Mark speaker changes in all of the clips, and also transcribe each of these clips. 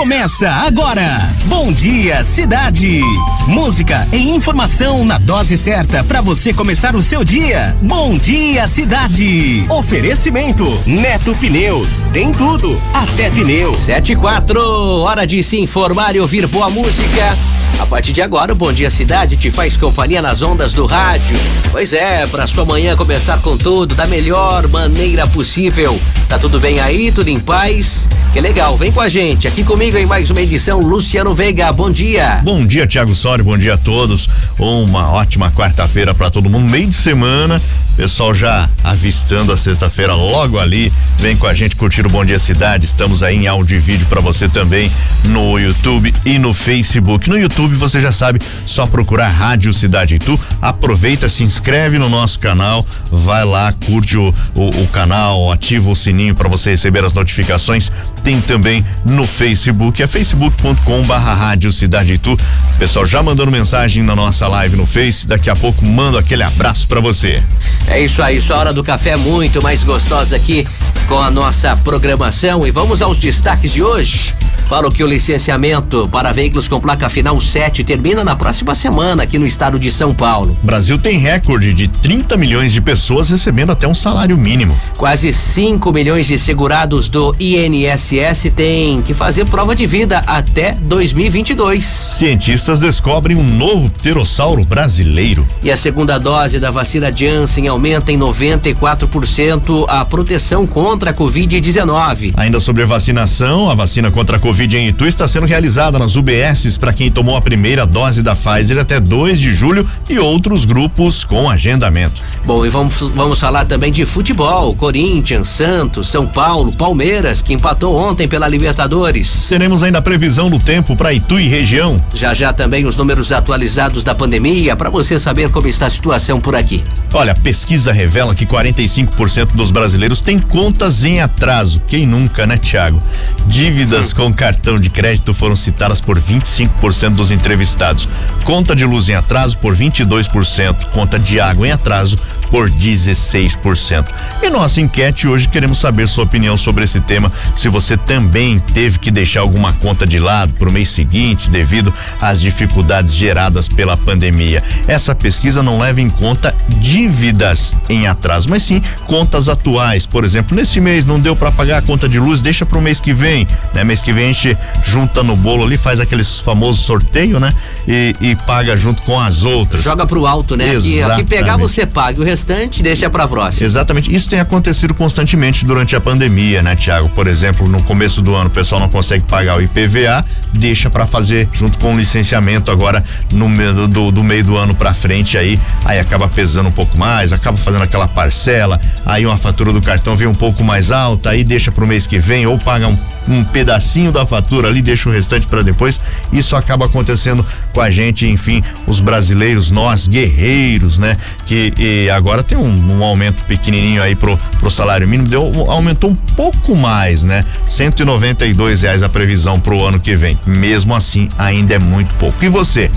Speaker 1: Começa agora. Bom dia, cidade. Música e informação na dose certa para você começar o seu dia. Bom dia, cidade. Oferecimento Neto Pneus. Tem tudo, até pneu.
Speaker 2: Quatro, hora de se informar e ouvir boa música. A partir de agora, o Bom Dia Cidade te faz companhia nas ondas do rádio. Pois é, para sua manhã começar com tudo da melhor maneira possível. Tá tudo bem aí? Tudo em paz? Que legal, vem com a gente. Aqui comigo em mais uma edição, Luciano Veiga. Bom dia.
Speaker 3: Bom dia, Tiago Sório. Bom dia a todos. Uma ótima quarta-feira para todo mundo. Meio de semana. Pessoal já avistando a sexta-feira logo ali. Vem com a gente curtir o Bom Dia Cidade. Estamos aí em áudio e vídeo para você também no YouTube e no Facebook. No YouTube você já sabe, só procurar Rádio Cidade Itu. Aproveita, se inscreve no nosso canal, vai lá, curte o, o, o canal, ativa o sininho para você receber as notificações. Tem também no Facebook, é facebook.com barra Rádio Cidade Itu. Pessoal já mandando mensagem na nossa live no Face, daqui a pouco mando aquele abraço para você.
Speaker 2: É isso aí, sua hora do café é muito mais gostosa aqui com a nossa programação e vamos aos destaques de hoje. Falo que o licenciamento para veículos com placa final 7 termina na próxima semana aqui no estado de São Paulo.
Speaker 3: Brasil tem recorde de 30 milhões de pessoas recebendo até um salário mínimo.
Speaker 2: Quase 5 milhões de segurados do INSS têm que fazer prova de vida até 2022.
Speaker 3: Cientistas descobrem um novo pterossauro brasileiro.
Speaker 2: E a segunda dose da vacina Janssen aumenta em 94% a proteção contra a Covid-19.
Speaker 3: Ainda sobre vacinação, a vacina contra a Covid Covid em Itu está sendo realizada nas UBSs para quem tomou a primeira dose da Pfizer até 2 de julho e outros grupos com agendamento.
Speaker 2: Bom, e vamos, vamos falar também de futebol. Corinthians, Santos, São Paulo, Palmeiras, que empatou ontem pela Libertadores.
Speaker 3: Teremos ainda a previsão do tempo para Itu e região.
Speaker 2: Já já também os números atualizados da pandemia para você saber como está a situação por aqui.
Speaker 3: Olha, pesquisa revela que 45% dos brasileiros têm contas em atraso. Quem nunca, né, Tiago? Dívidas com cartão de crédito foram citadas por 25% dos entrevistados. Conta de luz em atraso por 22%, conta de água em atraso por 16%. E nossa enquete hoje queremos saber sua opinião sobre esse tema, se você também teve que deixar alguma conta de lado para o mês seguinte devido às dificuldades geradas pela pandemia. Essa pesquisa não leva em conta dívidas em atraso, mas sim contas atuais. Por exemplo, nesse mês não deu para pagar a conta de luz, deixa para o mês que vem, né? Mês que vem gente junta no bolo ali, faz aqueles famosos sorteio, né? E, e paga junto com as outras.
Speaker 2: Joga pro alto, né? Aqui, aqui pegar você paga, o restante deixa pra próxima.
Speaker 3: Exatamente. Isso tem acontecido constantemente durante a pandemia, né, Tiago? Por exemplo, no começo do ano o pessoal não consegue pagar o IPVA, deixa para fazer junto com o licenciamento agora no meio do, do meio do ano para frente aí, aí acaba pesando um pouco mais, acaba fazendo aquela parcela, aí uma fatura do cartão vem um pouco mais alta, aí deixa pro mês que vem ou paga um, um pedacinho da da fatura ali, deixa o restante para depois. Isso acaba acontecendo com a gente, enfim, os brasileiros, nós guerreiros, né? Que agora tem um, um, aumento pequenininho aí pro, pro salário mínimo, deu, aumentou um pouco mais, né? 192 reais a previsão pro ano que vem. Mesmo assim, ainda é muito pouco. E você?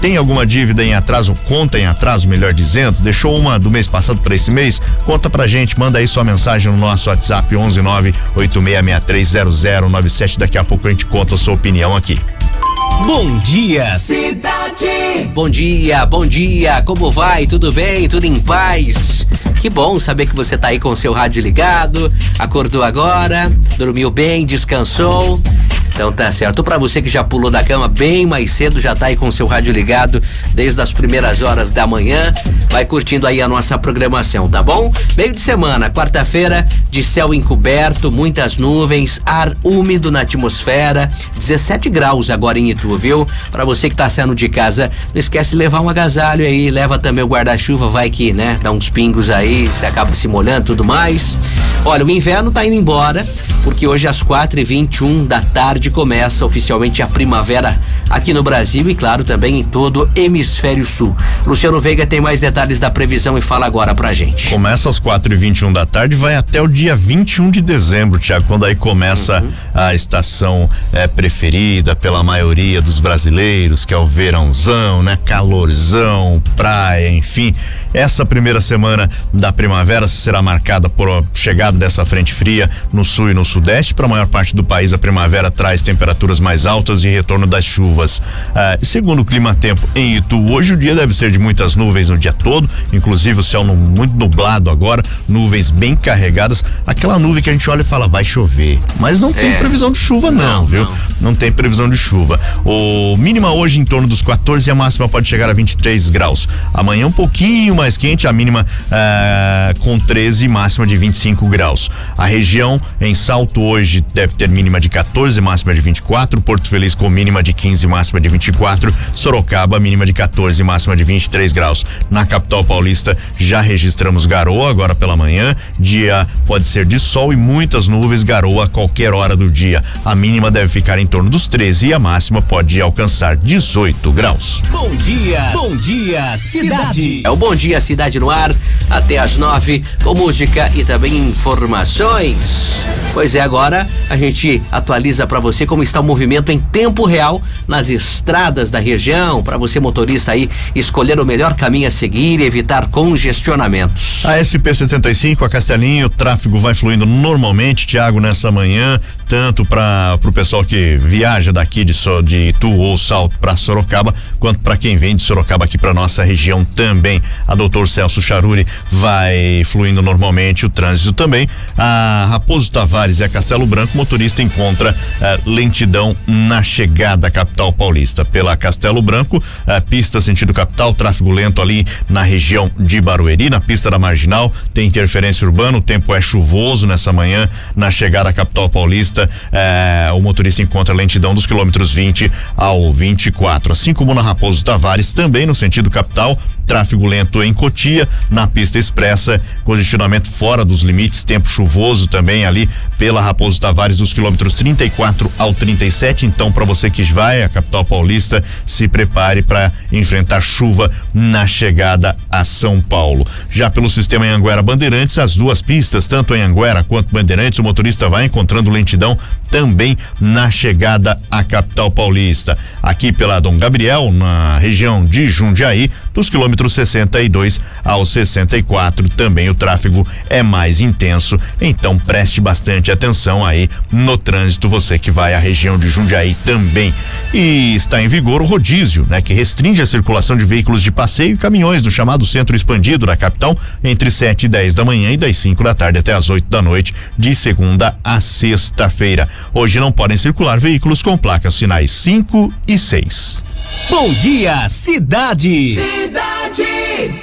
Speaker 3: Tem alguma dívida em atraso, conta em atraso, melhor dizendo? Deixou uma do mês passado para esse mês? Conta pra gente, manda aí sua mensagem no nosso WhatsApp 11986630097. Daqui a pouco a gente conta a sua opinião aqui.
Speaker 1: Bom dia, cidade.
Speaker 2: Bom dia, bom dia. Como vai? Tudo bem? Tudo em paz? Que bom saber que você tá aí com o seu rádio ligado, acordou agora, dormiu bem, descansou. Então tá certo. Para você que já pulou da cama bem mais cedo, já tá aí com seu rádio ligado desde as primeiras horas da manhã, vai curtindo aí a nossa programação, tá bom? Meio de semana, quarta-feira, de céu encoberto, muitas nuvens, ar úmido na atmosfera, 17 graus agora em Itu, viu? Para você que tá saindo de casa, não esquece de levar um agasalho aí, leva também o guarda-chuva, vai que, né, dá uns pingos aí, você acaba se molhando tudo mais. Olha, o inverno tá indo embora, porque hoje às quatro e vinte e um da tarde começa oficialmente a primavera aqui no Brasil e, claro, também em todo o hemisfério sul. Luciano Veiga tem mais detalhes da previsão e fala agora pra gente.
Speaker 3: Começa às 4 e 21 da tarde, vai até o dia 21 de dezembro, Tiago, quando aí começa uhum. a estação é, preferida pela maioria dos brasileiros, que é o verãozão, né? Calorzão, praia, enfim. Essa primeira semana da primavera será marcada por a chegada dessa frente fria no sul e no sudeste. Para a maior parte do país, a primavera traz temperaturas mais altas e retorno das chuvas. Ah, segundo o clima tempo em Itu, hoje o dia deve ser de muitas nuvens no dia todo, inclusive o céu no, muito nublado agora, nuvens bem carregadas. Aquela nuvem que a gente olha e fala, vai chover. Mas não tem é. previsão de chuva, não, não viu? Não. não. tem previsão de chuva. O mínima hoje em torno dos 14 e a máxima pode chegar a 23 graus. Amanhã um pouquinho mais quente, a mínima uh, com 13 e máxima de 25 graus. A região em Salto hoje deve ter mínima de 14, máxima de 24. Porto Feliz com mínima de 15, máxima de 24. Sorocaba, mínima de 14, máxima de 23 graus. Na capital paulista já registramos garoa agora pela manhã. Dia pode ser de sol e muitas nuvens, garoa a qualquer hora do dia. A mínima deve ficar em torno dos 13 e a máxima pode alcançar 18 graus.
Speaker 1: Bom dia, bom dia, cidade.
Speaker 2: É o Bom Dia Cidade no ar, até às nove, com música e também informações. Pois é, agora a gente atualiza para você como está o movimento em tempo real nas estradas da região, para você motorista aí escolher o melhor caminho a seguir e evitar congestionamentos.
Speaker 3: A SP65, a Castelinho, o tráfego vai fluindo normalmente, Tiago, nessa manhã, tanto para o pessoal que viaja daqui de, de Itu ou Salto para Sorocaba, quanto para quem vem de Sorocaba aqui para nossa região também. A doutor Celso Charuri vai fluindo normalmente o trânsito também. A Raposo Tavares e a Castelo Branco, motorista encontra eh, lentidão na chegada à capital paulista. Pela Castelo Branco, eh, pista sentido capital, tráfego lento ali na região de Barueri, na pista da Marginal, tem interferência urbana, o tempo é chuvoso nessa manhã na chegada à capital paulista. Eh, o motorista encontra lentidão dos quilômetros 20 ao 24. Assim como na Raposo Tavares, também no sentido capital, tráfego lento em Cotia, na pista expressa, congestionamento fora dos limites, tempo chuvoso também ali pela Raposo Tavares dos quilômetros 34 ao 37. Então, para você que vai à capital paulista, se prepare para enfrentar chuva na chegada a São Paulo. Já pelo sistema Anguera Bandeirantes, as duas pistas, tanto em Anguera quanto Bandeirantes, o motorista vai encontrando lentidão também na chegada à capital paulista. Aqui pela Dom Gabriel, na região de Jundiaí, dos quilômetros 62 ao 64, também o tráfego é mais intenso. Então preste bastante atenção aí no trânsito, você que vai à região de Jundiaí também. E está em vigor o rodízio, né, que restringe a circulação de veículos de passeio e caminhões no chamado centro expandido da capital entre 7 e 10 da manhã e das 5 da tarde até as 8 da noite, de segunda a sexta-feira. Hoje não podem circular veículos com placas finais 5 e 6.
Speaker 1: Bom dia, cidade. Cidade.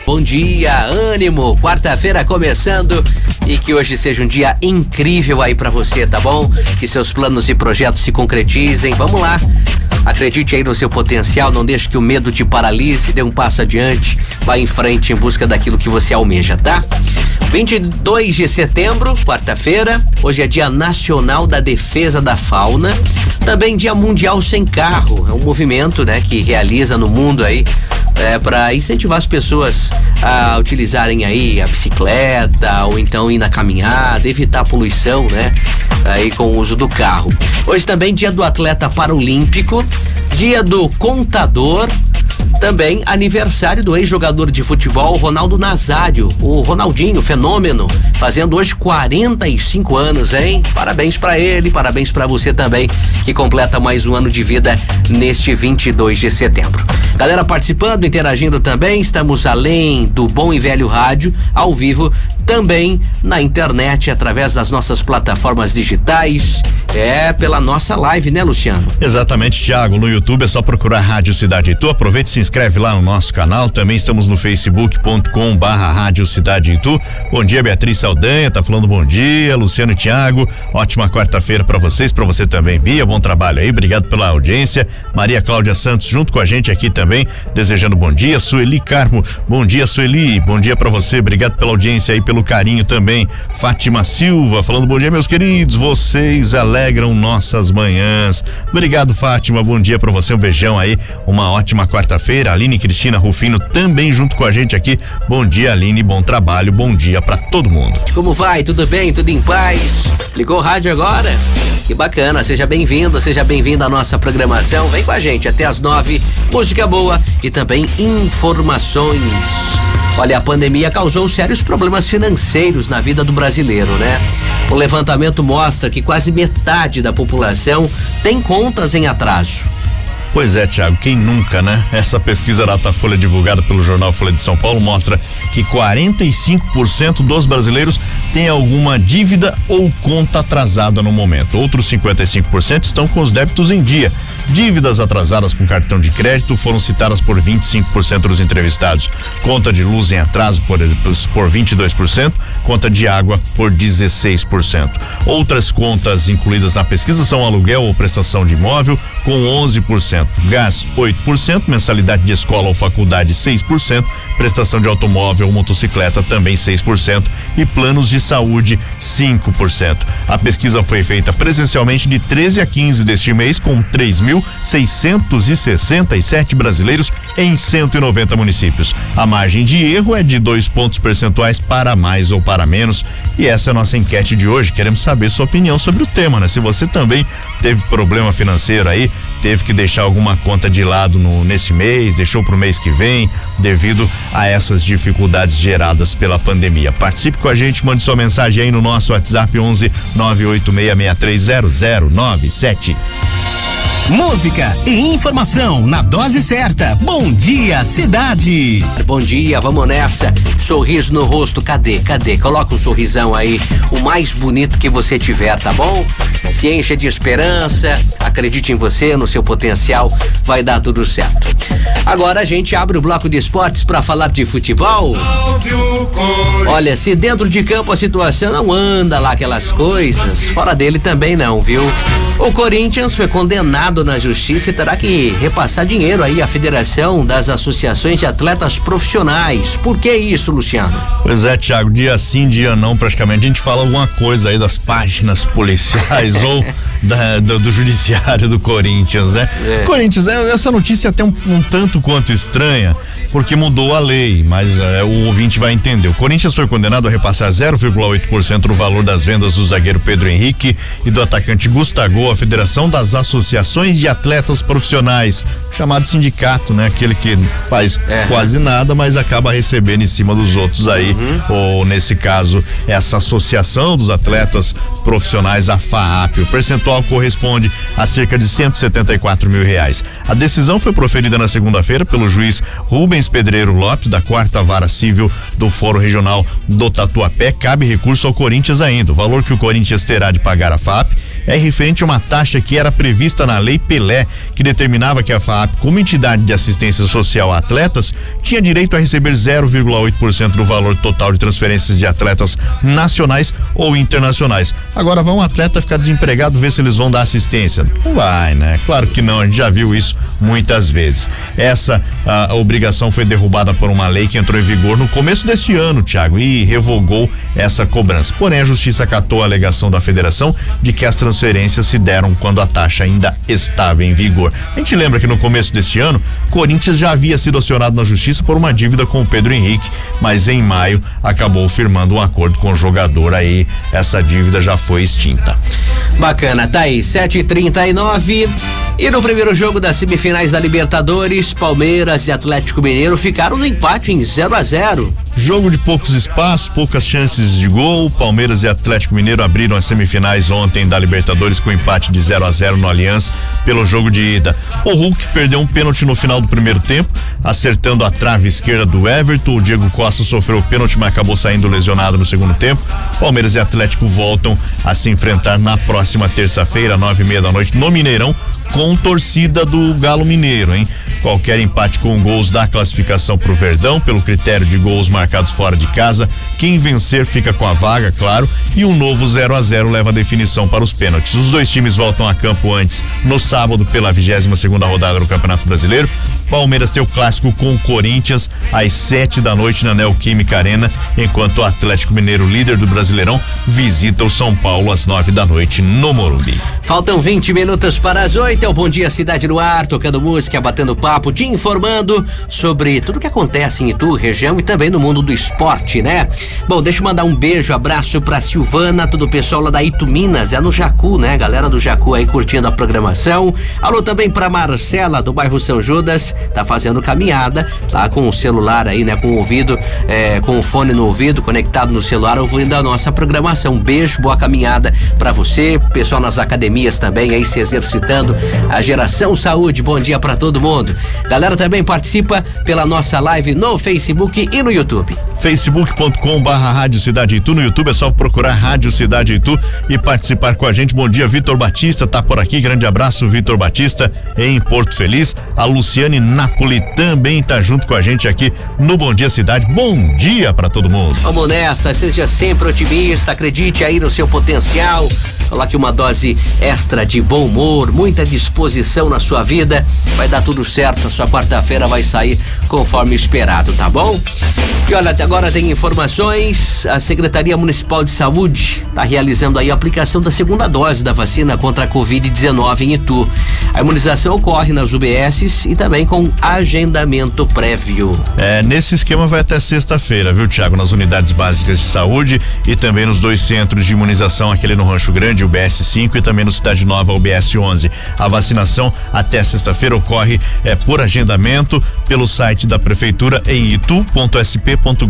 Speaker 2: Bom dia, ânimo. Quarta-feira começando e que hoje seja um dia incrível aí para você, tá bom? Que seus planos e projetos se concretizem. Vamos lá. Acredite aí no seu potencial, não deixe que o medo te paralise, dê um passo adiante, vá em frente em busca daquilo que você almeja, tá? 22 de setembro, quarta-feira, hoje é Dia Nacional da Defesa da Fauna, também Dia Mundial Sem Carro, é um movimento, né, que realiza no mundo aí é, para incentivar as pessoas a utilizarem aí a bicicleta ou então ir na caminhada, evitar a poluição, né? Aí com o uso do carro. Hoje também dia do atleta paralímpico, dia do contador, também aniversário do ex-jogador de futebol Ronaldo Nazário, o Ronaldinho, fenômeno, fazendo hoje 45 anos, hein? Parabéns para ele, parabéns para você também, que completa mais um ano de vida neste 22 de setembro. Galera participando, interagindo também, estamos além do bom e velho rádio, ao vivo, também na internet, através das nossas plataformas digitais, é pela nossa live, né, Luciano?
Speaker 3: Exatamente, Thiago. No YouTube é só procurar Rádio Cidade Itu. Aproveite e se inscreve lá no nosso canal. Também estamos no facebook.com barra Rádio Cidade Itu. Bom dia, Beatriz Saldanha, tá falando bom dia. Luciano e Thiago, ótima quarta-feira para vocês, para você também, Bia. Bom trabalho aí, obrigado pela audiência. Maria Cláudia Santos junto com a gente aqui também, desejando bom dia. Sueli Carmo, bom dia, Sueli. Bom dia para você, obrigado pela audiência aí pelo pelo carinho também. Fátima Silva falando bom dia, meus queridos. Vocês alegram nossas manhãs. Obrigado, Fátima. Bom dia para você. Um beijão aí. Uma ótima quarta-feira. Aline Cristina Rufino também junto com a gente aqui. Bom dia, Aline. Bom trabalho. Bom dia para todo mundo.
Speaker 2: Como vai? Tudo bem? Tudo em paz? Ligou o rádio agora? Que bacana. Seja bem-vindo, seja bem-vindo à nossa programação. Vem com a gente até as nove. Música boa e também informações. Olha, a pandemia causou sérios problemas financeiros na vida do brasileiro, né? O levantamento mostra que quase metade da população tem contas em atraso.
Speaker 3: Pois é, Tiago, quem nunca, né? Essa pesquisa Datafolha divulgada pelo jornal Folha de São Paulo mostra que 45% dos brasileiros têm alguma dívida ou conta atrasada no momento. Outros 55% estão com os débitos em dia. Dívidas atrasadas com cartão de crédito foram citadas por 25% dos entrevistados. Conta de luz em atraso por, por 22%, conta de água por 16%. Outras contas incluídas na pesquisa são aluguel ou prestação de imóvel com 11% gás 8%, mensalidade de escola ou faculdade 6%, prestação de automóvel ou motocicleta também 6% e planos de saúde 5%. A pesquisa foi feita presencialmente de 13 a 15 deste mês com 3.667 brasileiros em 190 municípios. A margem de erro é de dois pontos percentuais para mais ou para menos. E essa é a nossa enquete de hoje. Queremos saber sua opinião sobre o tema, né? Se você também teve problema financeiro aí, teve que deixar alguma conta de lado no, nesse mês, deixou para o mês que vem, devido a essas dificuldades geradas pela pandemia. Participe com a gente, mande sua mensagem aí no nosso WhatsApp 11 986630097.
Speaker 1: Música e informação na dose certa. Bom dia, cidade.
Speaker 2: Bom dia, vamos nessa. Sorriso no rosto, cadê? Cadê? Coloca um sorrisão aí, o mais bonito que você tiver, tá bom? Se encha de esperança, acredite em você, no seu potencial, vai dar tudo certo. Agora a gente abre o bloco de esportes para falar de futebol. Olha, se dentro de campo a situação não anda lá aquelas coisas, fora dele também não, viu? O Corinthians foi condenado na justiça e terá que repassar dinheiro aí à Federação das Associações de Atletas Profissionais. Por que isso, Luciano?
Speaker 3: Pois é, Thiago, dia sim, dia não, praticamente. A gente fala alguma coisa aí das páginas policiais ou da, do, do, judiciário do Corinthians, né? É. Corinthians, é, essa notícia é até um, um, tanto quanto estranha, porque mudou a lei, mas é, o ouvinte vai entender. O Corinthians foi condenado a repassar 0,8% do valor das vendas do zagueiro Pedro Henrique e do atacante Gustavo a Federação das Associações de Atletas Profissionais, chamado sindicato, né? Aquele que faz é. quase nada, mas acaba recebendo em cima dos outros aí, uhum. ou nesse caso, essa associação dos atletas profissionais, a FAAP. O percentual corresponde a cerca de 174 mil reais. A decisão foi proferida na segunda-feira pelo juiz Rubens Pedreiro Lopes, da quarta vara civil do Fórum Regional do Tatuapé. Cabe recurso ao Corinthians ainda. O valor que o Corinthians terá de pagar a FAP é referente a uma taxa que era prevista na Lei Pelé, que determinava que a FAP, como entidade de assistência social a atletas, tinha direito a receber 0,8% do valor total de transferências de atletas nacionais ou internacionais. Agora vai um atleta ficar desempregado ver se eles vão dar assistência? Não vai, né? Claro que não, a gente já viu isso muitas vezes. Essa a, a obrigação foi derrubada por uma lei que entrou em vigor no começo deste ano, Tiago, e revogou essa cobrança. Porém, a justiça acatou a alegação da federação de que as transferências se deram quando a taxa ainda estava em vigor. A gente lembra que no começo deste ano, Corinthians já havia sido acionado na justiça por uma dívida com o Pedro Henrique, mas em maio acabou firmando um acordo com o jogador aí, essa dívida já foi extinta.
Speaker 2: Bacana, tá aí, 7h39. E no primeiro jogo das semifinais da Libertadores, Palmeiras e Atlético Mineiro ficaram no empate em 0 a 0
Speaker 3: Jogo de poucos espaços, poucas chances de gol. Palmeiras e Atlético Mineiro abriram as semifinais ontem da Libertadores com empate de 0 a 0 no Aliança pelo jogo de ida. O Hulk perdeu um pênalti no final do primeiro tempo, acertando a trave esquerda do Everton. O Diego Costa sofreu o pênalti, mas acabou saindo lesionado no segundo tempo. Palmeiras e Atlético voltam a se enfrentar na próxima terça-feira, nove e meia da noite, no Mineirão, com torcida do Galo Mineiro, hein? Qualquer empate com gols dá classificação pro Verdão, pelo critério de gols marcados fora de casa. Quem vencer fica com a vaga, claro, e um novo 0 a 0 leva a definição para os pênaltis. Os dois times voltam a campo antes, no sábado, pela 22 segunda rodada do Campeonato Brasileiro. Palmeiras tem o clássico com o Corinthians às sete da noite na Neoquímica Arena, enquanto o Atlético Mineiro, líder do Brasileirão, visita o São Paulo às nove da noite no Morumbi.
Speaker 2: Faltam 20 minutos para as oito. É o Bom Dia Cidade no Ar, tocando música, batendo papo, te informando sobre tudo que acontece em Itu, região e também no mundo do esporte, né? Bom, deixa eu mandar um beijo, abraço pra Silvana, todo o pessoal lá da Itu Minas, é no Jacu, né? Galera do Jacu aí curtindo a programação. Alô também pra Marcela, do bairro São Judas, tá fazendo caminhada, tá com o celular aí, né? Com o ouvido, é, com o fone no ouvido, conectado no celular, ouvindo a nossa programação. Beijo, boa caminhada pra você, pessoal nas academias também aí se exercitando. A geração saúde, bom dia para todo mundo. Galera também participa pela nossa live no Facebook e no YouTube.
Speaker 3: facebook.com barra Rádio Cidade Itu, no YouTube é só procurar Rádio Cidade Itu e participar com a gente. Bom dia, Vitor Batista tá por aqui, grande abraço, Vitor Batista em Porto Feliz. A Luciane Napoli também tá junto com a gente aqui no Bom Dia Cidade. Bom dia para todo mundo.
Speaker 2: Vamos nessa, seja sempre otimista, acredite aí no seu potencial. Falar que uma dose extra de bom humor, muita disposição na sua vida, vai dar tudo certo. A sua quarta-feira vai sair conforme esperado, tá bom? E olha, até agora tem informações. A Secretaria Municipal de Saúde está realizando aí a aplicação da segunda dose da vacina contra a Covid-19 em Itu. A imunização ocorre nas UBSs e também com agendamento prévio.
Speaker 3: É, nesse esquema vai até sexta-feira, viu, Tiago? Nas unidades básicas de saúde e também nos dois centros de imunização, aquele no Rancho Grande, o BS 5 e também no Cidade Nova, o BS 11. A vacinação até sexta-feira ocorre é, por agendamento pelo site da prefeitura em itu.sp.gov.br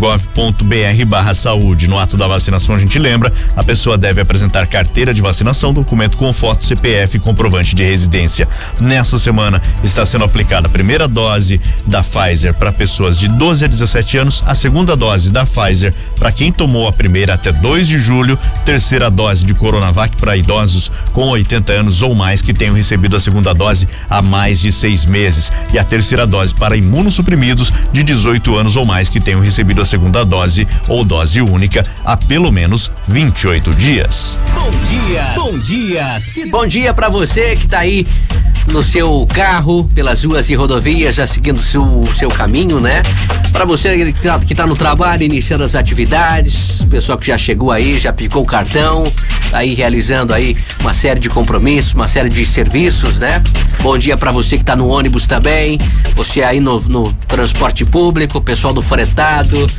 Speaker 3: barra saúde. No ato da vacinação, a gente lembra, a pessoa deve apresentar carteira de vacinação, documento com foto CPF e comprovante de residência. Nessa semana está sendo aplicada a primeira dose da Pfizer para pessoas de 12 a 17 anos, a segunda dose da Pfizer para quem tomou a primeira até 2 de julho, terceira dose de Coronavac para idosos com 80 anos ou mais que tenham recebido a segunda dose há mais de seis meses e a terceira dose para imunossuprimidos de 18 anos ou mais que tenham recebido a segunda dose ou dose única há pelo menos 28 dias.
Speaker 1: Bom dia, bom dia.
Speaker 2: Bom dia para você que tá aí no seu carro, pelas ruas e rodovias, já seguindo o seu, seu caminho, né? Para você que tá, que tá no trabalho, iniciando as atividades, pessoal que já chegou aí, já picou o cartão, tá aí realizando aí uma série de compromissos, uma série de serviços, né? Bom dia para você que tá no ônibus também, você aí no, no transporte público, pessoal do fretado,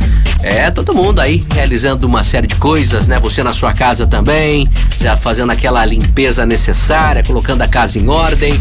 Speaker 2: é, todo mundo aí realizando uma série de coisas, né? Você na sua casa também, já fazendo aquela limpeza necessária, colocando a casa em ordem.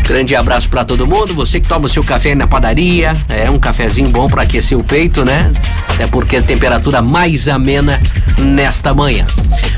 Speaker 2: Grande abraço para todo mundo. Você que toma o seu café na padaria, é um cafezinho bom para aquecer o peito, né? Até porque a temperatura mais amena nesta manhã.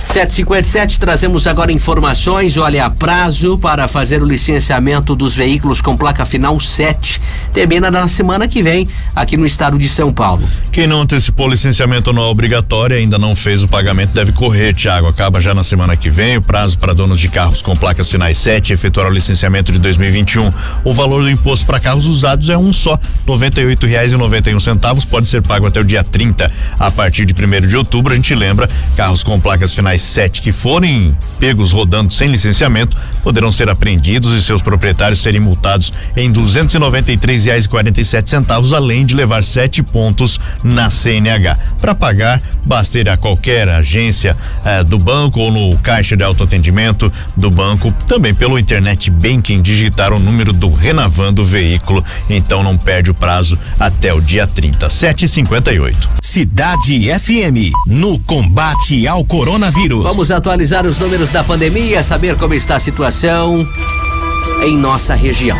Speaker 2: 757 trazemos agora informações, olha, prazo para fazer o licenciamento dos veículos com placa final 7 termina na semana que vem aqui no estado de São Paulo.
Speaker 3: Quem não antecipou o licenciamento anual obrigatório ainda não fez o pagamento deve correr, Tiago. Acaba já na semana que vem o prazo para donos de carros com placas finais 7 efetuar o licenciamento de 2021. O valor do imposto para carros usados é um só, R$ 98,91 centavos, pode ser pago até o dia 30. A partir de 1 de outubro, a gente lembra, carros com placas finais 7 que forem pegos rodando sem licenciamento poderão ser apreendidos e seus proprietários serem multados em 293 reais e quarenta e sete centavos, além de levar sete pontos na CNH. Para pagar, basta ir a qualquer agência eh, do banco ou no caixa de autoatendimento do banco, também pelo internet banking, digitar o número do Renavando Veículo. Então não perde o prazo até o dia 30, 758.
Speaker 1: Cidade FM, no combate ao coronavírus.
Speaker 2: Vamos atualizar os números da pandemia, saber como está a situação em nossa região.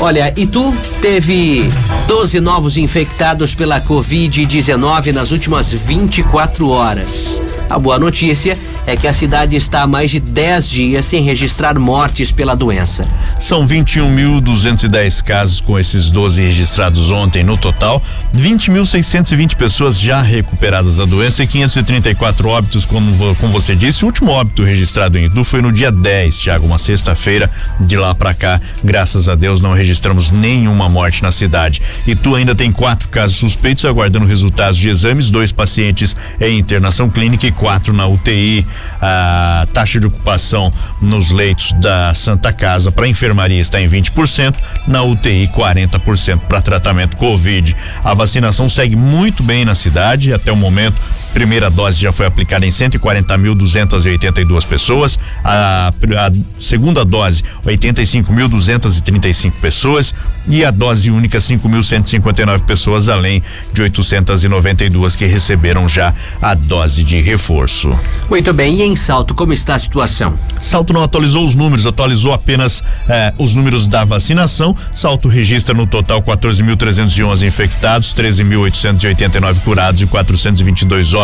Speaker 2: Olha, Itu teve 12 novos infectados pela Covid-19 nas últimas 24 horas. A boa notícia é que a cidade está há mais de 10 dias sem registrar mortes pela doença.
Speaker 3: São 21.210 casos com esses 12 registrados ontem no total, 20.620 pessoas já recuperadas da doença e 534 óbitos, como, como você disse. O último óbito registrado em Itu foi no dia 10, Tiago, uma sexta-feira. De lá para cá, graças a Deus, não registramos nenhuma morte na cidade. Itu ainda tem quatro casos suspeitos aguardando resultados de exames, dois pacientes em internação clínica e 204 na UTI. A taxa de ocupação nos leitos da Santa Casa para enfermaria está em 20%, na UTI 40% para tratamento Covid. A vacinação segue muito bem na cidade até o momento primeira dose já foi aplicada em 140.282 pessoas, a, a segunda dose 85.235 pessoas e a dose única 5.159 pessoas, além de 892 que receberam já a dose de reforço.
Speaker 2: Muito bem, e em Salto, como está a situação?
Speaker 3: Salto não atualizou os números, atualizou apenas eh, os números da vacinação. Salto registra no total 14.311 infectados, 13.889 curados e 422 óbitos.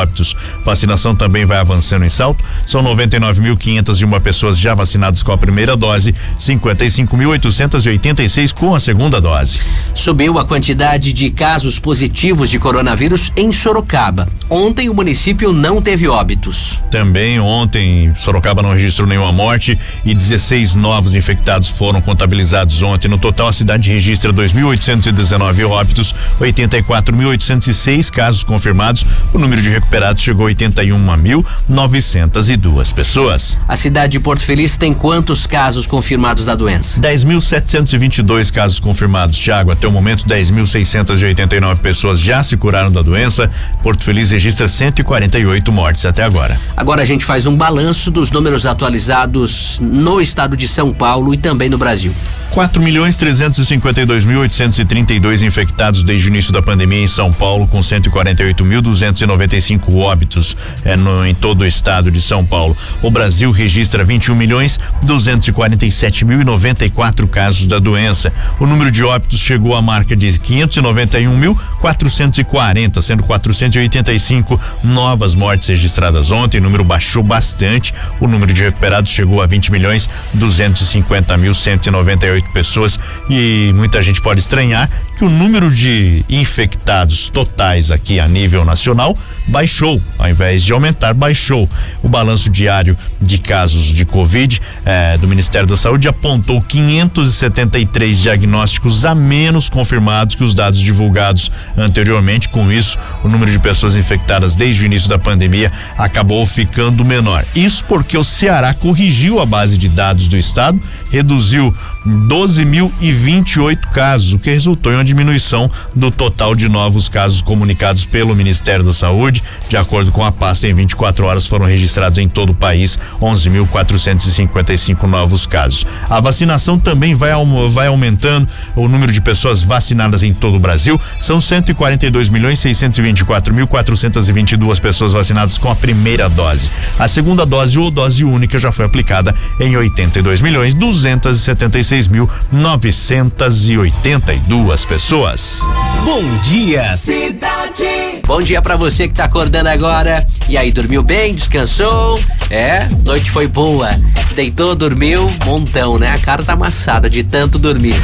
Speaker 3: Vacinação também vai avançando em Salto. São 99.501 pessoas já vacinadas com a primeira dose, 55.886 com a segunda segunda dose.
Speaker 2: Subiu a quantidade de casos positivos de coronavírus em Sorocaba. Ontem o município não teve óbitos.
Speaker 3: Também ontem Sorocaba não registrou nenhuma morte e 16 novos infectados foram contabilizados ontem. No total a cidade registra 2.819 óbitos, 84.806 casos confirmados. O número de recuperados chegou a 81.902 pessoas.
Speaker 2: A cidade de Porto Feliz tem quantos casos confirmados da doença?
Speaker 3: 10.722 casos confirmados Thiago. Até o momento, 10.689 pessoas já se curaram da doença. Porto Feliz registra 148 mortes até agora.
Speaker 2: Agora a gente faz um balanço dos números atualizados no estado de São Paulo e também no Brasil.
Speaker 3: 4 milhões 352 mil 832 infectados desde o início da pandemia em São Paulo, com 148 mil 295 óbitos é, no, em todo o estado de São Paulo. O Brasil registra 21 milhões 247 mil e 94 casos da doença. O número de óbitos chegou à marca de 591 mil 440, sendo 485 novas mortes registradas ontem. O número baixou bastante. O número de recuperados chegou a 20 milhões 250 mil 198 pessoas e muita gente pode estranhar que o número de infectados totais aqui a nível nacional baixou, ao invés de aumentar, baixou. O balanço diário de casos de Covid eh, do Ministério da Saúde apontou 573 diagnósticos a menos confirmados que os dados divulgados anteriormente. Com isso, o número de pessoas infectadas desde o início da pandemia acabou ficando menor. Isso porque o Ceará corrigiu a base de dados do estado, reduziu 12.028 casos, o que resultou em uma diminuição do total de novos casos comunicados pelo Ministério da Saúde. De acordo com a pasta, em 24 horas foram registrados em todo o país 11.455 novos casos. A vacinação também vai, vai aumentando o número de pessoas vacinadas em todo o Brasil. São 142 milhões 624 mil 422 pessoas vacinadas com a primeira dose. A segunda dose ou dose única já foi aplicada em 82 milhões 276 16.982 pessoas.
Speaker 1: Bom dia,
Speaker 2: cidade. Bom dia para você que tá acordando agora. E aí, dormiu bem? Descansou? É, noite foi boa. Deitou, dormiu, montão, né? A cara tá amassada de tanto dormir.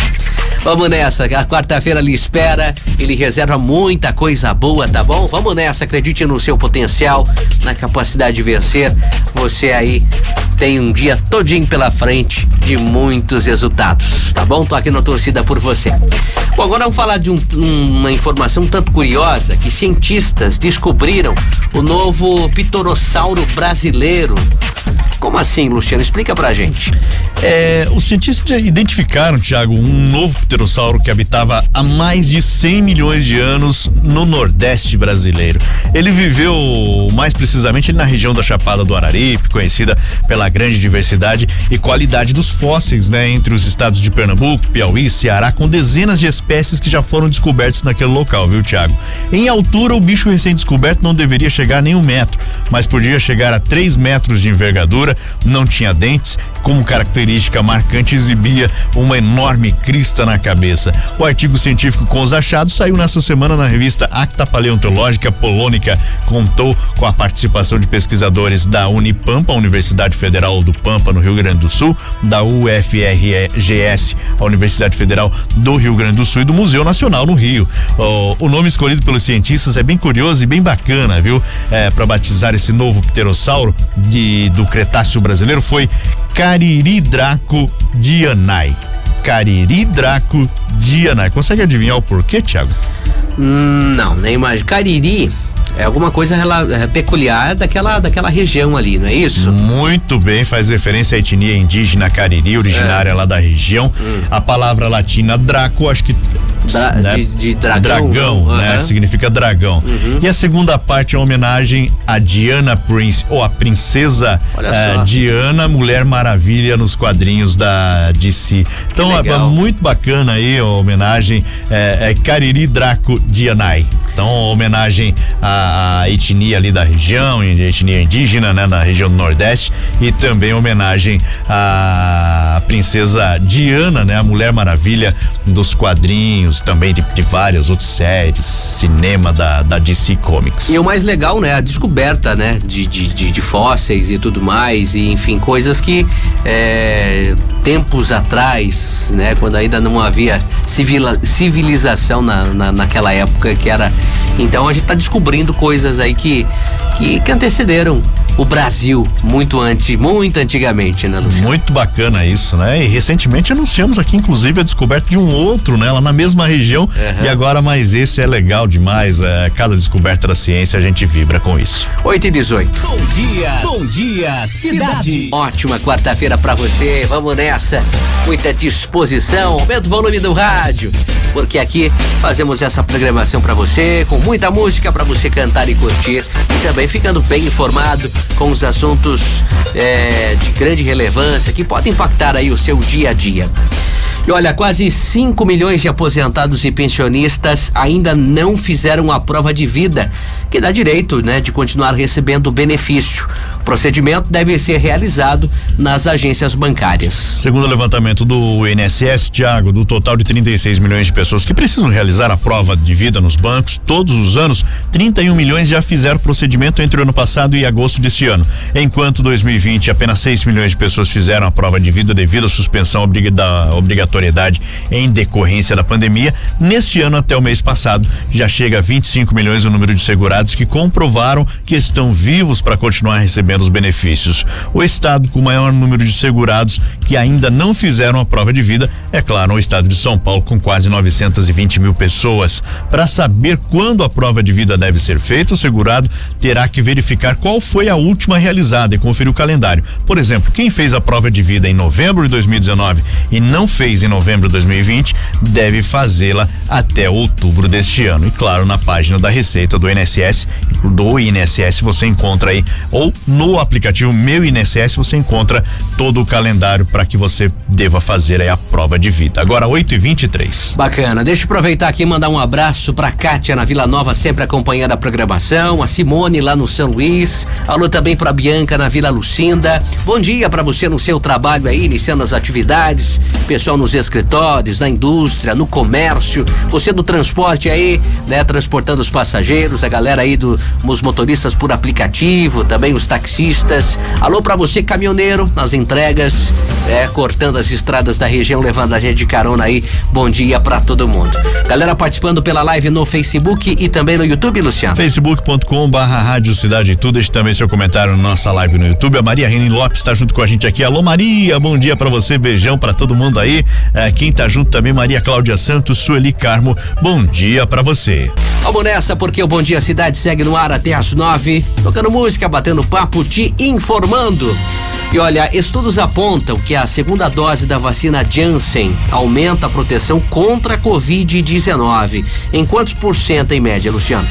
Speaker 2: Vamos nessa, a quarta-feira lhe espera, ele reserva muita coisa boa, tá bom? Vamos nessa, acredite no seu potencial, na capacidade de vencer. Você aí tem um dia todinho pela frente de muitos resultados, tá bom? Tô aqui na torcida por você. Bom, agora vamos falar de um, uma informação tanto curiosa que cientistas descobriram o novo pitorossauro brasileiro. Como assim, Luciano? Explica pra gente.
Speaker 3: É, os cientistas identificaram, Tiago, um novo pterossauro que habitava há mais de 100 milhões de anos no Nordeste brasileiro. Ele viveu mais precisamente na região da Chapada do Araripe, conhecida pela grande diversidade e qualidade dos fósseis, né, entre os estados de Pernambuco, Piauí, Ceará, com dezenas de espécies que já foram descobertas naquele local, viu, Tiago? Em altura, o bicho recém-descoberto não deveria chegar nem um metro, mas podia chegar a 3 metros de envergadura, não tinha dentes, como característica marcante exibia uma enorme crista na cabeça. O artigo científico com os achados saiu nessa semana na revista Acta Paleontológica Polônica. Contou com a participação de pesquisadores da Unipampa, Universidade Federal do Pampa, no Rio Grande do Sul, da UFRGS, a Universidade Federal do Rio Grande do Sul e do Museu Nacional no Rio. O, o nome escolhido pelos cientistas é bem curioso e bem bacana, viu? É, para batizar esse novo pterossauro de, do Cretáceo brasileiro foi Cariri Draco Dianai. Cariri Draco Dianai. Consegue adivinhar o porquê, Thiago?
Speaker 2: Hum, não, nem mais. Cariri É alguma coisa é, peculiar daquela, daquela região ali, não é isso?
Speaker 3: Muito bem, faz referência à etnia indígena cariri, originária é. lá da região. Hum. A palavra latina draco, acho que
Speaker 2: Dra né? de, de, dragão.
Speaker 3: Dragão, uhum. né? Significa dragão. Uhum. E a segunda parte é homenagem a Diana Prince, ou a princesa uh, Diana, Mulher Maravilha nos quadrinhos da DC. Então é muito bacana aí a homenagem é, é Cariri Draco Dianai. Então, homenagem à, etnia ali da região, etnia indígena, né, na região do Nordeste, e também homenagem à princesa Diana, né, a Mulher Maravilha dos quadrinhos, também de, de várias outras séries, cinema da, da DC Comics.
Speaker 2: E o mais legal, né, a descoberta, né, de, de, de, de fósseis e tudo mais, e enfim, coisas que é, tempos atrás, né, quando ainda não havia civilização na, na, naquela época que era então a gente está descobrindo coisas aí que, que, que antecederam o Brasil muito antes, muito antigamente, né, Luciano?
Speaker 3: Muito bacana isso, né? E recentemente anunciamos aqui, inclusive, a descoberta de um outro, né? Lá na mesma região. Uhum. E agora, mas esse é legal demais. É, cada descoberta da ciência, a gente vibra com isso.
Speaker 2: 8 e 18.
Speaker 1: Bom dia, bom dia, cidade.
Speaker 2: Ótima quarta-feira para você. Vamos nessa. Muita disposição. Aumenta o volume do rádio. Porque aqui fazemos essa programação para você, com muita música para você cantar e curtir. E também ficando bem informado com os assuntos é, de grande relevância que podem impactar aí o seu dia a dia. E olha, quase 5 milhões de aposentados e pensionistas ainda não fizeram a prova de vida, que dá direito, né, de continuar recebendo o benefício. O procedimento deve ser realizado nas agências bancárias.
Speaker 3: Segundo o levantamento do INSS, Tiago, do total de 36 milhões de pessoas que precisam realizar a prova de vida nos bancos todos os anos, 31 milhões já fizeram o procedimento entre o ano passado e agosto deste ano. Enquanto 2020 apenas 6 milhões de pessoas fizeram a prova de vida devido à suspensão obrigatória obrigatoriedade em decorrência da pandemia. Neste ano, até o mês passado, já chega a 25 milhões o número de segurados que comprovaram que estão vivos para continuar recebendo os benefícios. O estado com maior número de segurados que ainda não fizeram a prova de vida é, claro, o estado de São Paulo, com quase 920 mil pessoas. Para saber quando a prova de vida deve ser feita, o segurado terá que verificar qual foi a última realizada e conferir o calendário. Por exemplo, quem fez a prova de vida em novembro de 2019 e não fez em novembro de 2020, deve fazê-la até outubro deste ano. E claro, na página da Receita do INSS, do INSS, você encontra aí, ou no aplicativo Meu INSS, você encontra todo o calendário para que você deva fazer aí a prova de vida. Agora, 8 e 23
Speaker 2: Bacana. Deixa eu aproveitar aqui e mandar um abraço para Kátia na Vila Nova, sempre acompanhando a programação, a Simone lá no São Luís, alô também para Bianca na Vila Lucinda. Bom dia para você no seu trabalho aí, iniciando as atividades, pessoal nos escritórios, na indústria, no comércio, você do transporte aí, né, transportando os passageiros, a galera aí dos motoristas por aplicativo, também os taxistas. Alô para você caminhoneiro nas entregas, é, cortando as estradas da região, levando a gente de carona aí. Bom dia para todo mundo. Galera participando pela live no Facebook e também no YouTube, Luciano.
Speaker 3: facebook.com barra Rádio Cidade Tudo. Deixe também seu comentário na nossa live no YouTube. A Maria Renin Lopes está junto com a gente aqui. Alô Maria, bom dia para você, beijão para todo mundo aí. É, quem tá junto também, Maria Cláudia Santos, Sueli Carmo, bom dia para você.
Speaker 2: Vamos nessa, porque o Bom Dia Cidade segue no ar até às nove, tocando música, batendo papo, te informando. E olha, estudos apontam que a segunda dose da vacina Janssen aumenta a proteção contra a Covid-19. Em quantos por cento em média, Luciano?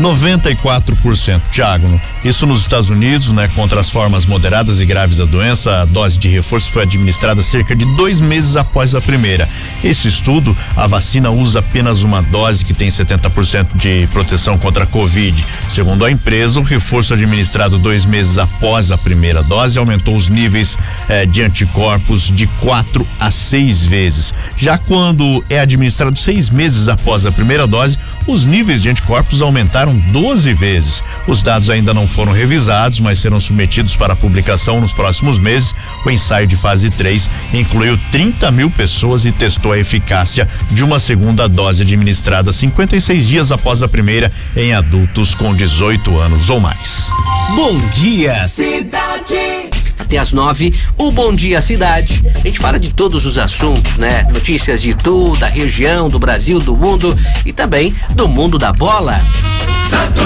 Speaker 3: 94%. Tiago, isso nos Estados Unidos, né? Contra as formas moderadas e graves da doença, a dose de reforço foi administrada cerca de dois meses após a primeira. Esse estudo, a vacina usa apenas uma dose que tem 70% de proteção contra a Covid. Segundo a empresa, o reforço administrado dois meses após a primeira dose aumentou os níveis eh, de anticorpos de quatro a seis vezes. Já quando é administrado seis meses após a primeira dose, os níveis de anticorpos aumentaram 12 vezes. Os dados ainda não foram revisados, mas serão submetidos para publicação nos próximos meses. O ensaio de fase 3 incluiu 30 mil pessoas e testou a eficácia de uma segunda dose administrada 56 dias após a primeira em adultos com 18 anos ou mais.
Speaker 1: Bom dia, cidade.
Speaker 2: Até as nove, o Bom Dia Cidade. A gente fala de todos os assuntos, né? Notícias de tudo, da região, do Brasil, do mundo e também do mundo da bola.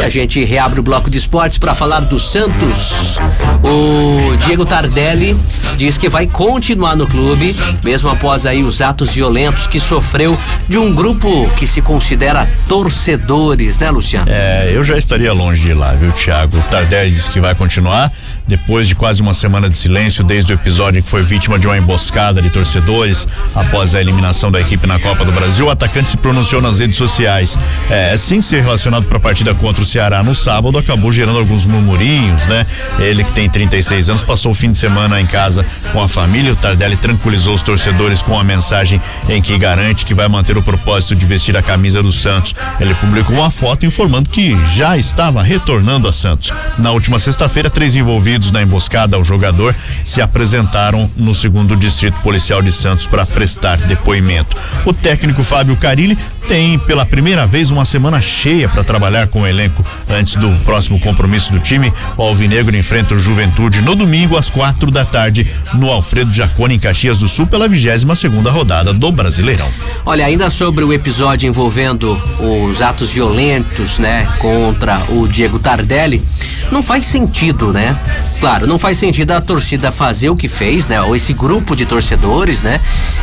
Speaker 2: E a gente reabre o bloco de esportes para falar do Santos. O Diego Tardelli diz que vai continuar no clube, mesmo após aí os atos violentos que sofreu de um grupo que se considera torcedores, né, Luciano?
Speaker 3: É, eu já estaria longe de lá, viu, Thiago? O Tardelli diz que vai continuar depois de quase uma semana de silêncio desde o episódio que foi vítima de uma emboscada de torcedores após a eliminação da equipe na Copa do Brasil. O atacante se pronunciou nas redes sociais, é, sem ser relacionado para a partida contra o Ceará no sábado, acabou gerando alguns murmurinhos, né? Ele que tem 36 anos passou o fim de semana em casa com a família. O Tardelli tranquilizou os torcedores com a mensagem em que garante que vai manter o propósito de vestir a camisa do Santos. Ele publicou uma foto informando que já estava retornando a Santos. Na última sexta-feira, três envolvidos envolvidos na emboscada ao jogador se apresentaram no segundo distrito policial de Santos para prestar depoimento. O técnico Fábio Carilli tem pela primeira vez uma semana cheia para trabalhar com o elenco antes do próximo compromisso do time. O Alvinegro enfrenta o Juventude no domingo às quatro da tarde no Alfredo Jacone em Caxias do Sul pela 22 segunda rodada do Brasileirão.
Speaker 2: Olha, ainda sobre o episódio envolvendo os atos violentos, né, contra o Diego Tardelli, não faz sentido, né? Claro, não faz sentido a torcida fazer o que fez, né? Ou esse grupo de torcedores, né?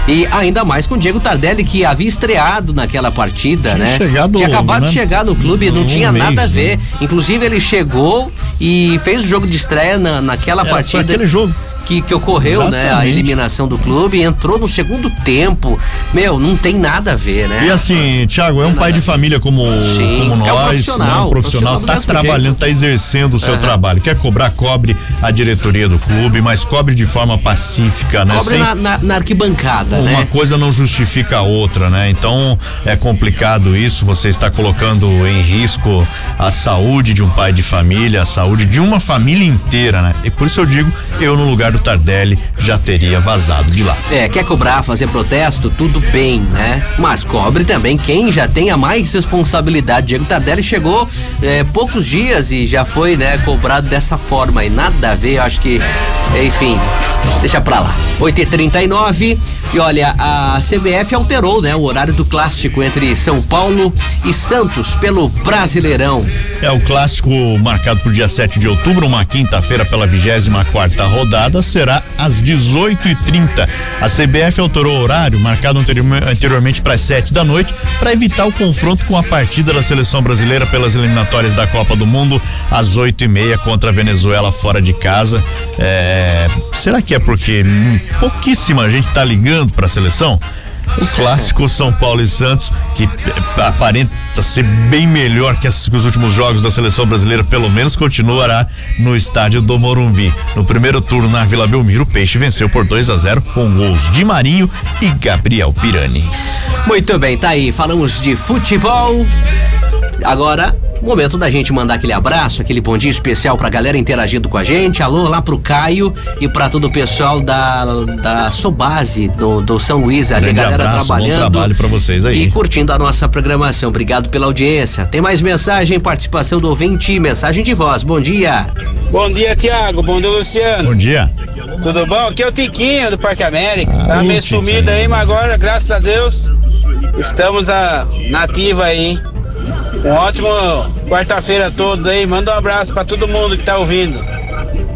Speaker 2: E ainda mais com o Diego Tardelli que havia estreado naquela partida, tinha né?
Speaker 3: Chegado
Speaker 2: tinha acabado né? de chegar no clube, não, não tinha um nada mês, a ver. Né? Inclusive ele chegou e fez o jogo de estreia na, naquela Era, partida.
Speaker 3: Foi aquele jogo
Speaker 2: que, que ocorreu, Exatamente. né? A eliminação do clube, entrou no segundo tempo. Meu, não tem nada a ver, né?
Speaker 3: E assim, Thiago, é um pai de família como, Sim, como nós, é um profissional, né? um profissional, profissional tá trabalhando, jeito. tá exercendo o seu uhum. trabalho. Quer cobrar, cobre a diretoria do clube, mas cobre de forma pacífica, né?
Speaker 2: Cobre Sem, na, na, na, arquibancada,
Speaker 3: uma
Speaker 2: né?
Speaker 3: Uma coisa não justifica a outra, né? Então é complicado isso, você está colocando em risco a saúde de um pai de família, a saúde de uma família inteira, né? E por isso eu digo, eu no lugar do Tardelli já teria vazado de lá.
Speaker 2: É, quer cobrar, fazer protesto, tudo bem, né? Mas cobre também quem já tenha mais responsabilidade. Diego Tardelli chegou é, poucos dias e já foi, né, cobrado dessa forma e nada a ver, eu acho que, enfim, deixa pra lá. 8h39 e olha, a CBF alterou, né, o horário do clássico entre São Paulo e Santos pelo Brasileirão.
Speaker 3: É o clássico marcado por dia 7 de outubro, uma quinta-feira pela 24 quarta rodada será às 18h30. A CBF alterou o horário, marcado anteriormente para as 7 da noite, para evitar o confronto com a partida da seleção brasileira pelas eliminatórias da Copa do Mundo às 8 e meia contra a Venezuela fora de casa. É, será que é porque pouquíssima gente está ligando para a seleção? O clássico São Paulo e Santos, que aparenta ser bem melhor que, os últimos jogos da seleção brasileira, pelo menos continuará no estádio do Morumbi. No primeiro turno na Vila Belmiro, o Peixe venceu por 2 a 0 com gols de Marinho e Gabriel Pirani.
Speaker 2: Muito bem, tá aí. Falamos de futebol. Agora Momento da gente mandar aquele abraço, aquele bom dia especial pra galera interagindo com a gente. Alô lá pro Caio e pra todo o pessoal da, da Sobase, do, do São Luís ali, a galera
Speaker 3: abraço,
Speaker 2: trabalhando.
Speaker 3: Bom trabalho pra vocês aí.
Speaker 2: E curtindo a nossa programação. Obrigado pela audiência. Tem mais mensagem, participação do ouvinte, mensagem de voz. Bom dia.
Speaker 4: Bom dia, Tiago. Bom dia, Luciano.
Speaker 3: Bom dia.
Speaker 4: Tudo bom? Aqui é o Tiquinho do Parque América. Ah, tá meio sumido aí, mas agora, graças a Deus, estamos a, nativa aí. Um ótimo quarta-feira a todos aí. Manda um abraço para todo mundo que tá ouvindo.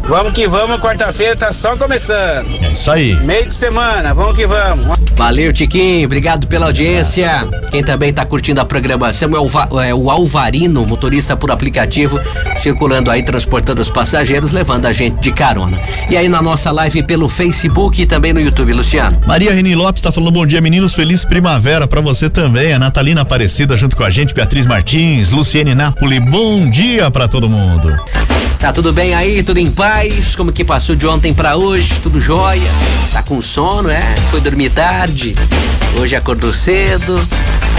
Speaker 4: Vamos que vamos, quarta-feira tá só começando.
Speaker 3: É isso aí.
Speaker 4: Meio de semana, vamos que vamos.
Speaker 2: Valeu, Tiquinho, obrigado pela audiência. Quem também tá curtindo a programação é o, é o Alvarino, motorista por aplicativo, circulando aí, transportando os passageiros, levando a gente de carona. E aí na nossa live pelo Facebook e também no YouTube, Luciano.
Speaker 3: Maria Reni Lopes tá falando bom dia, meninos, feliz primavera para você também. A Natalina Aparecida junto com a gente, Beatriz Martins, Luciene Napoli, bom dia para todo mundo.
Speaker 2: Tá tudo bem aí? Tudo em paz? Como que passou de ontem para hoje? Tudo jóia? Tá com sono, é? Foi dormir tarde? Hoje acordou cedo?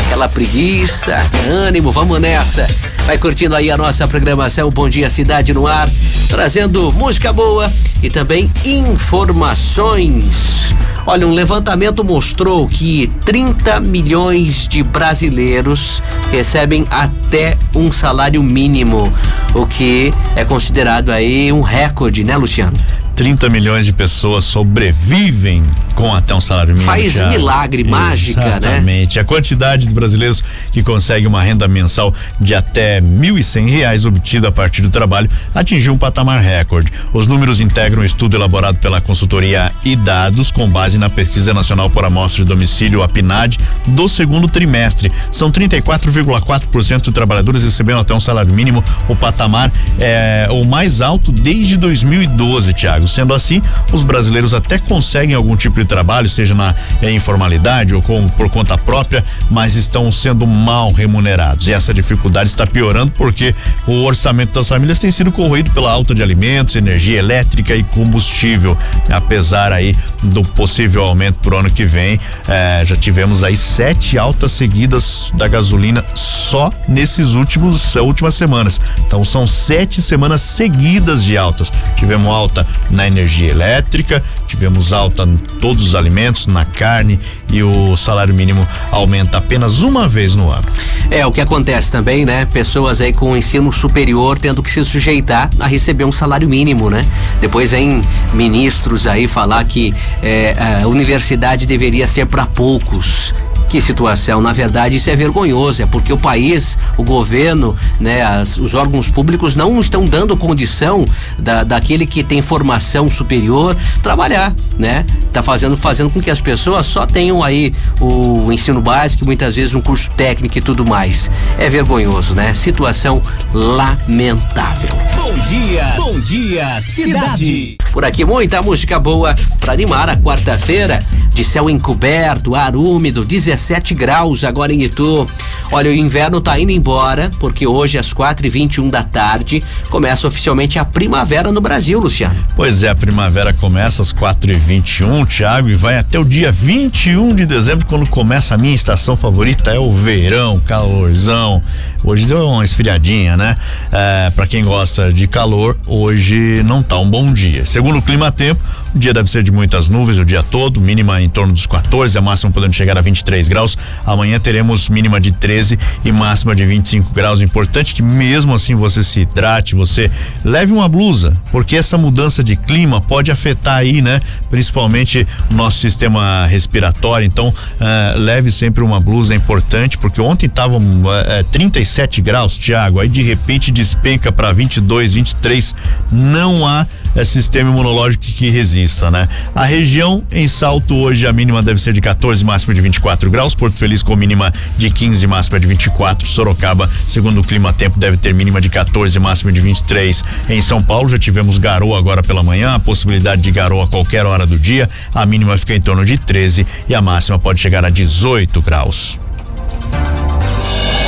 Speaker 2: Aquela preguiça, ânimo, vamos nessa. Vai curtindo aí a nossa programação Bom Dia Cidade no Ar, trazendo música boa e também informações. Olha, um levantamento mostrou que 30 milhões de brasileiros recebem até um salário mínimo, o que é considerado aí um recorde, né, Luciano?
Speaker 3: 30 milhões de pessoas sobrevivem com até um salário mínimo.
Speaker 2: Faz milagre, mágica, né?
Speaker 3: Exatamente. A quantidade de brasileiros que conseguem uma renda mensal de até mil e cem reais obtida a partir do trabalho atingiu um patamar recorde. Os números integram um estudo elaborado pela consultoria e dados com base na pesquisa nacional por amostra de domicílio, a PNAD, do segundo trimestre. São 34,4% de trabalhadores recebendo até um salário mínimo. O patamar é o mais alto desde 2012, Tiago. Sendo assim, os brasileiros até conseguem algum tipo de trabalho, seja na informalidade ou com, por conta própria, mas estão sendo mal remunerados. E essa dificuldade está piorando porque o orçamento das famílias tem sido corroído pela alta de alimentos, energia elétrica e combustível. Apesar aí do possível aumento pro ano que vem, eh, já tivemos aí sete altas seguidas da gasolina só nesses últimos últimas semanas. Então são sete semanas seguidas de altas. Tivemos alta na energia elétrica, tivemos alta em todos os alimentos, na carne e o salário mínimo aumenta apenas uma vez no ano.
Speaker 2: É, o que acontece também, né? Pessoas aí com ensino superior tendo que se sujeitar a receber um salário mínimo, né? Depois vem ministros aí falar que é, a universidade deveria ser para poucos. Que situação, na verdade isso é vergonhoso, é porque o país, o governo, né, as, os órgãos públicos não estão dando condição da, daquele que tem formação superior trabalhar, né? Tá fazendo fazendo com que as pessoas só tenham aí o ensino básico, muitas vezes um curso técnico e tudo mais. É vergonhoso, né? Situação lamentável.
Speaker 1: Bom dia, bom dia, cidade.
Speaker 2: Por aqui muita música boa para animar a quarta-feira de céu encoberto, ar úmido, 17 graus agora em Itu. Olha, o inverno tá indo embora, porque hoje às 4 e 21 da tarde começa oficialmente a primavera no Brasil, Luciano.
Speaker 3: Pois é, a primavera começa às 4 e 21 Tiago, e vai até o dia 21 de dezembro, quando começa a minha estação favorita, é o verão, calorzão. Hoje deu uma esfriadinha, né? É, para quem gosta de calor, hoje não tá um bom dia. Segundo o clima tempo, o dia deve ser de muitas nuvens o dia todo, mínima em torno dos 14, a máxima podendo chegar a 23 graus. Amanhã teremos mínima de 13 e máxima de 25 graus. Importante que mesmo assim você se hidrate, você leve uma blusa, porque essa mudança de clima pode afetar aí, né? Principalmente o nosso sistema respiratório. Então, uh, leve sempre uma blusa, é importante, porque ontem estavam uh, 37 graus, Tiago, aí de repente despenca para 22, 23. Não há uh, sistema imunológico que resista, né? A região em salto hoje a mínima deve ser de 14, máxima de 24 graus. Porto Feliz com mínima de 15, máxima de 24. Sorocaba, segundo o clima tempo, deve ter mínima de 14, máxima de 23. Em São Paulo já tivemos garoa agora pela manhã, a possibilidade de garoa a qualquer hora do dia. A mínima fica em torno de 13 e a máxima pode chegar a 18 graus.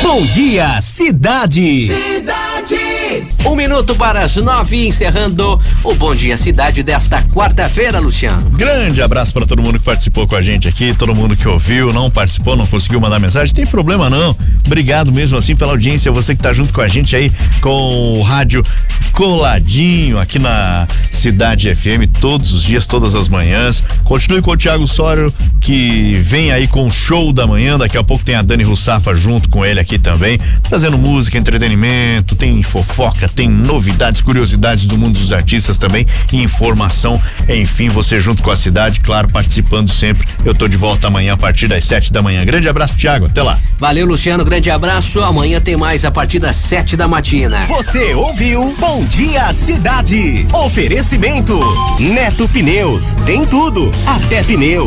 Speaker 1: Bom dia, cidade.
Speaker 2: Cidade. Um minuto para as nove, encerrando o Bom Dia Cidade desta quarta-feira, Luciano.
Speaker 3: Grande abraço para todo mundo que participou com a gente aqui, todo mundo que ouviu, não participou, não conseguiu mandar mensagem, tem problema não. Obrigado mesmo assim pela audiência, você que tá junto com a gente aí com o rádio coladinho aqui na Cidade FM todos os dias, todas as manhãs. Continue com o Thiago Sório que vem aí com o show da manhã, daqui a pouco tem a Dani Russafa junto com ele aqui também, trazendo música, entretenimento, tem fofoca, tem novidades, curiosidades do mundo dos artistas também, informação, enfim, você junto com a cidade, claro, participando sempre. Eu tô de volta amanhã a partir das sete da manhã. Grande abraço, Thiago. Até lá.
Speaker 2: Valeu, Luciano. Grande abraço. Amanhã tem mais a partir das sete da matina.
Speaker 1: Você ouviu Bom Dia Cidade. Oferecimento Neto Pneus. Tem tudo, até pneu.